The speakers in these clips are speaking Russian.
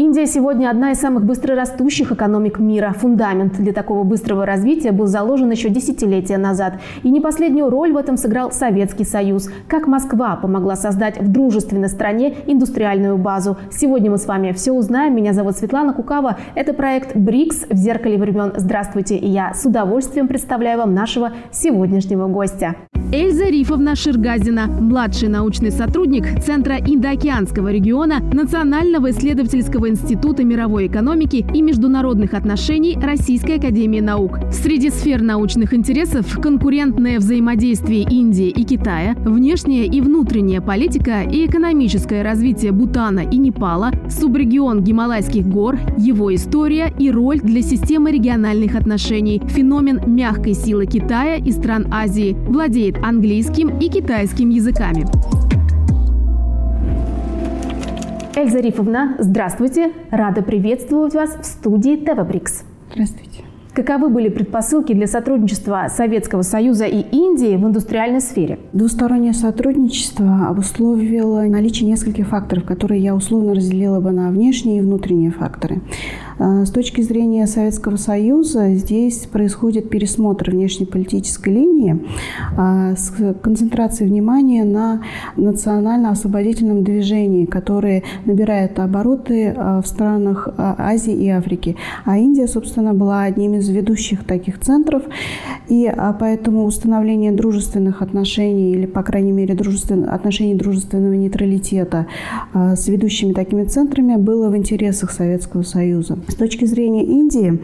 Индия сегодня одна из самых быстрорастущих экономик мира. Фундамент для такого быстрого развития был заложен еще десятилетия назад. И не последнюю роль в этом сыграл Советский Союз. Как Москва помогла создать в дружественной стране индустриальную базу. Сегодня мы с вами все узнаем. Меня зовут Светлана Кукава. Это проект БРИКС в зеркале времен. Здравствуйте. И я с удовольствием представляю вам нашего сегодняшнего гостя. Эльза Рифовна Ширгазина, младший научный сотрудник Центра Индоокеанского региона Национального исследовательского института мировой экономики и международных отношений Российской академии наук. Среди сфер научных интересов конкурентное взаимодействие Индии и Китая, внешняя и внутренняя политика и экономическое развитие Бутана и Непала, субрегион Гималайских гор, его история и роль для системы региональных отношений, феномен мягкой силы Китая и стран Азии, владеет английским и китайским языками. Эльза Рифовна, здравствуйте. Рада приветствовать вас в студии ТВ Брикс. Здравствуйте. Каковы были предпосылки для сотрудничества Советского Союза и Индии в индустриальной сфере? Двустороннее сотрудничество обусловило наличие нескольких факторов, которые я условно разделила бы на внешние и внутренние факторы. А, с точки зрения Советского Союза здесь происходит пересмотр внешнеполитической линии а, с концентрацией внимания на национально-освободительном движении, которое набирает обороты а, в странах Азии и Африки. А Индия, собственно, была одним из ведущих таких центров. И поэтому установление дружественных отношений или, по крайней мере, дружествен... отношений дружественного нейтралитета с ведущими такими центрами было в интересах Советского Союза. С точки зрения Индии,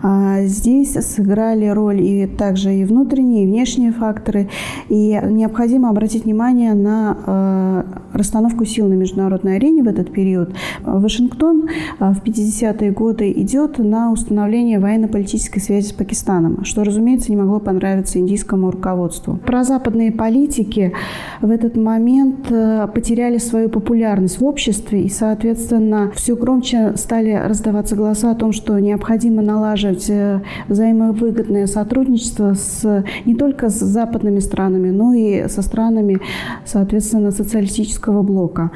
а, здесь сыграли роль и также и внутренние, и внешние факторы. И необходимо обратить внимание на а, расстановку сил на международной арене в этот период. Вашингтон а, в 50-е годы идет на установление военно-политической связи с Пакистаном, что, разумеется, не могло понравиться индийскому руководству. Прозападные политики в этот момент потеряли свою популярность в обществе и, соответственно, все громче стали раздаваться голоса о том, что необходимо налаживать э, взаимовыгодное сотрудничество с, не только с западными странами, но и со странами, соответственно, социалистического блока.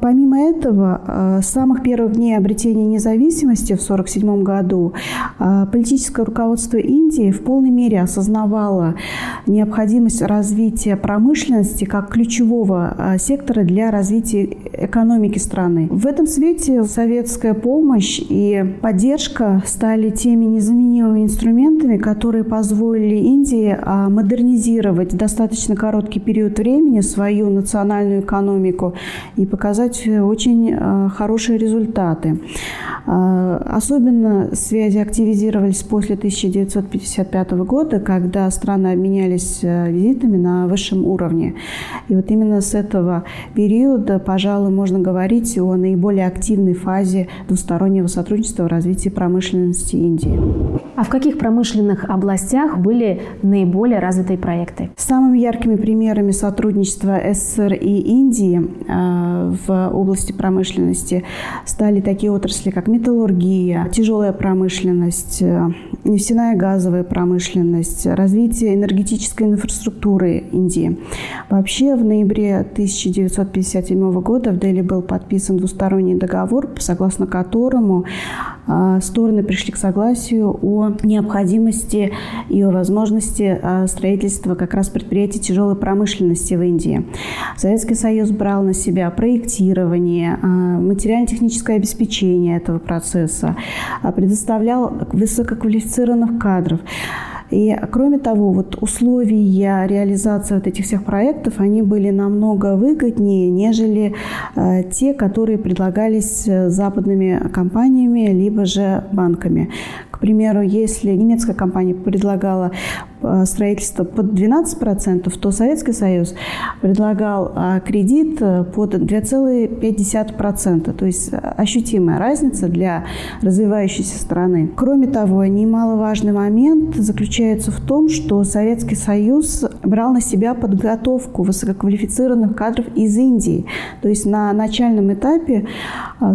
Помимо этого, э, с самых первых дней обретения независимости в 1947 году э, политическое руководство Индии в полной мере осознавало необходимость развития промышленности как ключевого сектора для развития экономики страны. В этом свете советская помощь и поддержка стали теми незаменимыми инструментами, которые позволили Индии а, модернизировать достаточно короткий период времени свою национальную экономику и показать очень а, хорошие результаты. А, особенно связи активизировались после 1955 года, когда страны обменялись визитами на высшем уровне. И вот именно с этого периода, пожалуй, можно говорить о наиболее активной фазе двустороннего сотрудничества сотрудничества в развитии промышленности Индии. А в каких промышленных областях были наиболее развитые проекты? Самыми яркими примерами сотрудничества СССР и Индии э, в области промышленности стали такие отрасли, как металлургия, тяжелая промышленность, э, нефтяная газовая промышленность, развитие энергетической инфраструктуры Индии. Вообще в ноябре 1957 года в Дели был подписан двусторонний договор, согласно которому а, стороны пришли к согласию о необходимости и о возможности а, строительства как раз предприятий тяжелой промышленности в Индии. Советский Союз брал на себя проектирование, а, материально-техническое обеспечение этого процесса, предоставлял высококвалифицированных кадров. И кроме того, вот условия реализации вот этих всех проектов, они были намного выгоднее, нежели э, те, которые предлагались э, западными компаниями, либо же банками. К примеру, если немецкая компания предлагала строительства под 12%, то Советский Союз предлагал э, кредит э, под 2,5%. То есть ощутимая разница для развивающейся страны. Кроме того, немаловажный момент заключается в том, что Советский Союз брал на себя подготовку высококвалифицированных кадров из Индии. То есть на начальном этапе,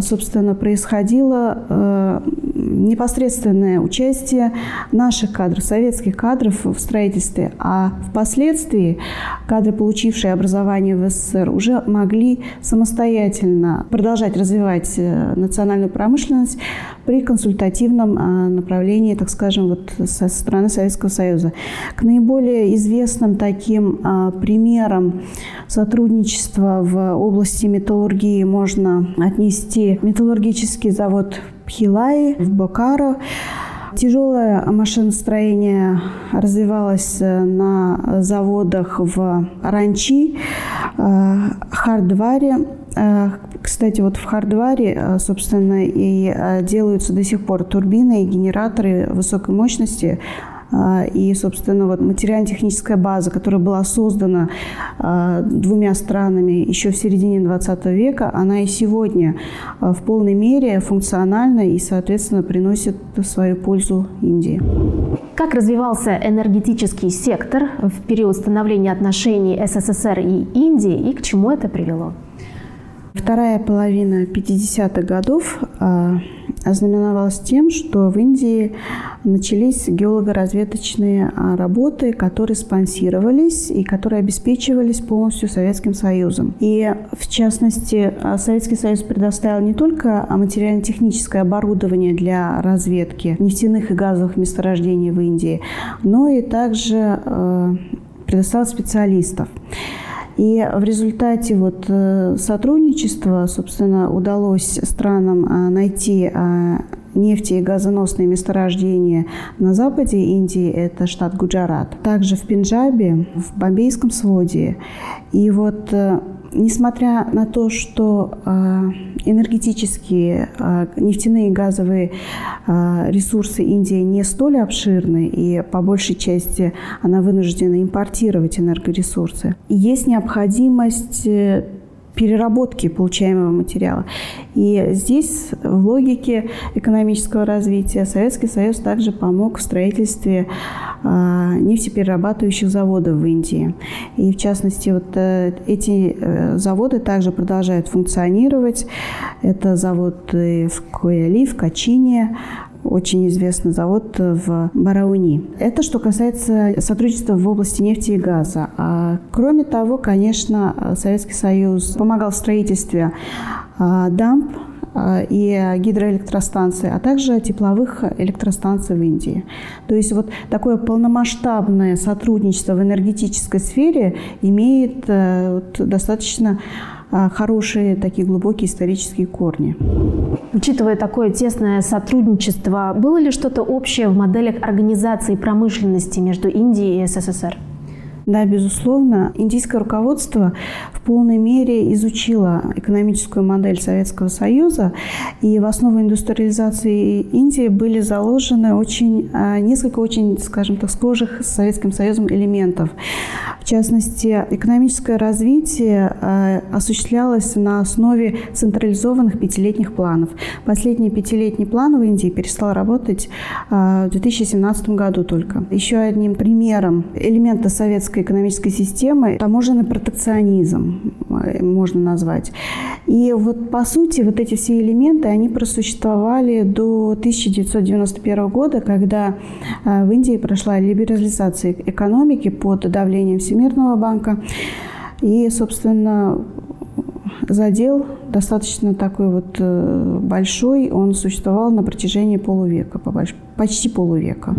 собственно, происходило непосредственное участие наших кадров, советских кадров в строительстве, а впоследствии кадры, получившие образование в СССР, уже могли самостоятельно продолжать развивать э, национальную промышленность при консультативном э, направлении, так скажем, вот со стороны Советского Союза. К наиболее известным таким э, примерам сотрудничества в области металлургии можно отнести металлургический завод Пхилаи в Бокаро, Тяжелое машиностроение развивалось э, на заводах в Ранчи, э, Хардваре. Э, кстати, вот в Хардваре, собственно, и делаются до сих пор турбины и генераторы высокой мощности и, собственно, вот материально-техническая база, которая была создана а, двумя странами еще в середине 20 века, она и сегодня а, в полной мере функциональна и, соответственно, приносит свою пользу Индии. Как развивался энергетический сектор в период становления отношений СССР и Индии и к чему это привело? Вторая половина 50-х годов ознаменовалась тем, что в Индии начались геолого-разведочные а, работы, которые спонсировались и которые обеспечивались полностью Советским Союзом. И, в частности, а, Советский Союз предоставил не только материально-техническое оборудование для разведки нефтяных и газовых месторождений в Индии, но и также а, предоставил специалистов. И в результате вот э, сотрудничества, собственно, удалось странам а, найти а, нефти и газоносные месторождения на западе Индии, это штат Гуджарат, также в Пенджабе, в Бомбейском своде. И вот э, несмотря на то, что а, энергетические а, нефтяные и газовые ресурсы Индии не столь обширны, и по большей части она вынуждена импортировать энергоресурсы, есть необходимость э, переработки получаемого материала. И здесь в логике экономического развития Советский Союз также помог в строительстве а, нефтеперерабатывающих заводов в Индии. И в частности, вот э, эти э, заводы также продолжают функционировать. Это завод в Куэли, в Качине, очень известный завод в Барауни. Это что касается сотрудничества в области нефти и газа. А кроме того, конечно, Советский Союз помогал в строительстве а, дамп а, и гидроэлектростанций, а также тепловых электростанций в Индии. То есть вот такое полномасштабное сотрудничество в энергетической сфере имеет э, достаточно хорошие такие глубокие исторические корни. Учитывая такое тесное сотрудничество, было ли что-то общее в моделях организации промышленности между Индией и СССР? Да, безусловно, индийское руководство в полной мере изучило экономическую модель Советского Союза, и в основу индустриализации Индии были заложены очень, а, несколько очень, скажем так, схожих с Советским Союзом элементов. В частности, экономическое развитие а, осуществлялось на основе централизованных пятилетних планов. Последний пятилетний план в Индии перестал работать а, в 2017 году только. Еще одним примером элемента советского советской экономической системы таможенный протекционизм э, можно назвать. И вот по сути вот эти все элементы, они просуществовали до 1991 года, когда э, в Индии прошла либерализация экономики под давлением Всемирного банка. И, собственно, задел достаточно такой вот э, большой, он существовал на протяжении полувека, почти полувека.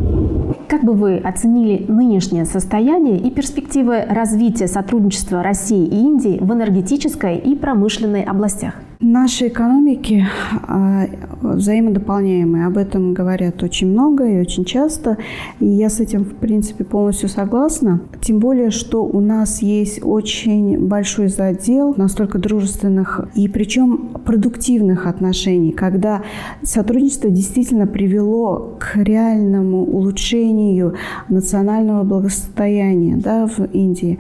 Как бы вы оценили нынешнее состояние и перспективы развития сотрудничества России и Индии в энергетической и промышленной областях? Наши экономики а, взаимодополняемые. Об этом говорят очень много и очень часто. И я с этим, в принципе, полностью согласна. Тем более, что у нас есть очень большой задел настолько дружественных и причем продуктивных отношений, когда сотрудничество действительно привело к реальному улучшению национального благосостояния да, в Индии.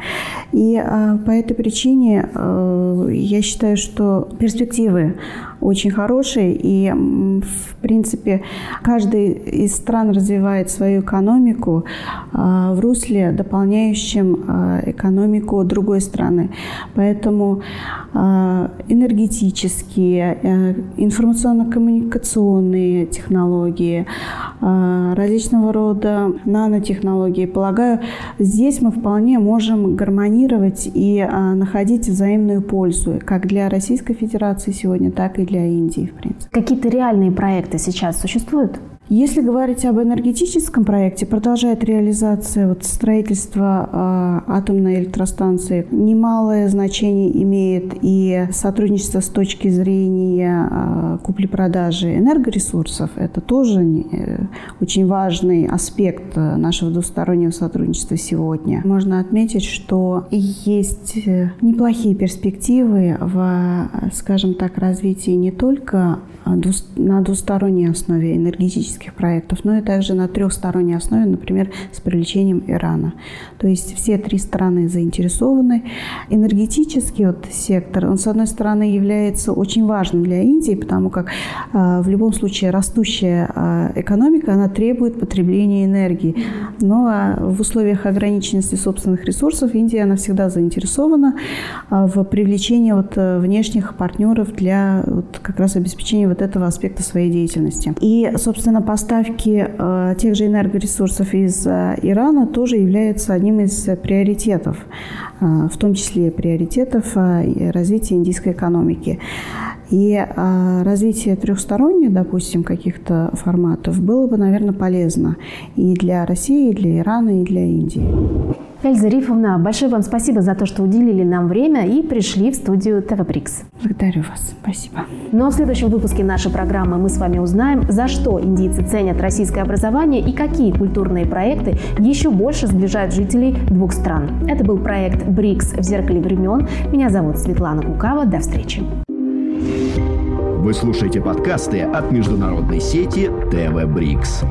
И а, по этой причине а, я считаю, что перспективы очень хороший. И, в принципе, каждый из стран развивает свою экономику в русле, дополняющем экономику другой страны. Поэтому энергетические, информационно-коммуникационные технологии, различного рода нанотехнологии, полагаю, здесь мы вполне можем гармонировать и находить взаимную пользу как для Российской Федерации сегодня, так и для Индии, в принципе. Какие-то реальные проекты сейчас существуют? Если говорить об энергетическом проекте, продолжает реализация вот строительства э, атомной электростанции. Немалое значение имеет и сотрудничество с точки зрения э, купли-продажи энергоресурсов. Это тоже э, очень важный аспект нашего двустороннего сотрудничества сегодня. Можно отметить, что есть неплохие перспективы в, скажем так, развитии не только на двусторонней основе энергетических проектов, но и также на трехсторонней основе, например, с привлечением Ирана. То есть все три страны заинтересованы. Энергетический вот сектор, он, с одной стороны, является очень важным для Индии, потому как э, в любом случае растущая э, экономика, она требует потребления энергии. Но э, в условиях ограниченности собственных ресурсов Индия, она всегда заинтересована в привлечении вот, внешних партнеров для вот, как раз обеспечения вот этого аспекта своей деятельности. И, собственно, поставки э, тех же энергоресурсов из э, Ирана тоже являются одним из приоритетов, э, в том числе приоритетов э, развития индийской экономики. И э, развитие трехсторонних, допустим, каких-то форматов было бы, наверное, полезно и для России, и для Ирана, и для Индии. Эльза Рифовна, большое вам спасибо за то, что уделили нам время и пришли в студию ТВ Брикс. Благодарю вас. Спасибо. Ну а в следующем выпуске нашей программы мы с вами узнаем, за что индийцы ценят российское образование и какие культурные проекты еще больше сближают жителей двух стран. Это был проект БРИКС в зеркале времен. Меня зовут Светлана Кукава. До встречи. Вы слушаете подкасты от международной сети ТВ Брикс.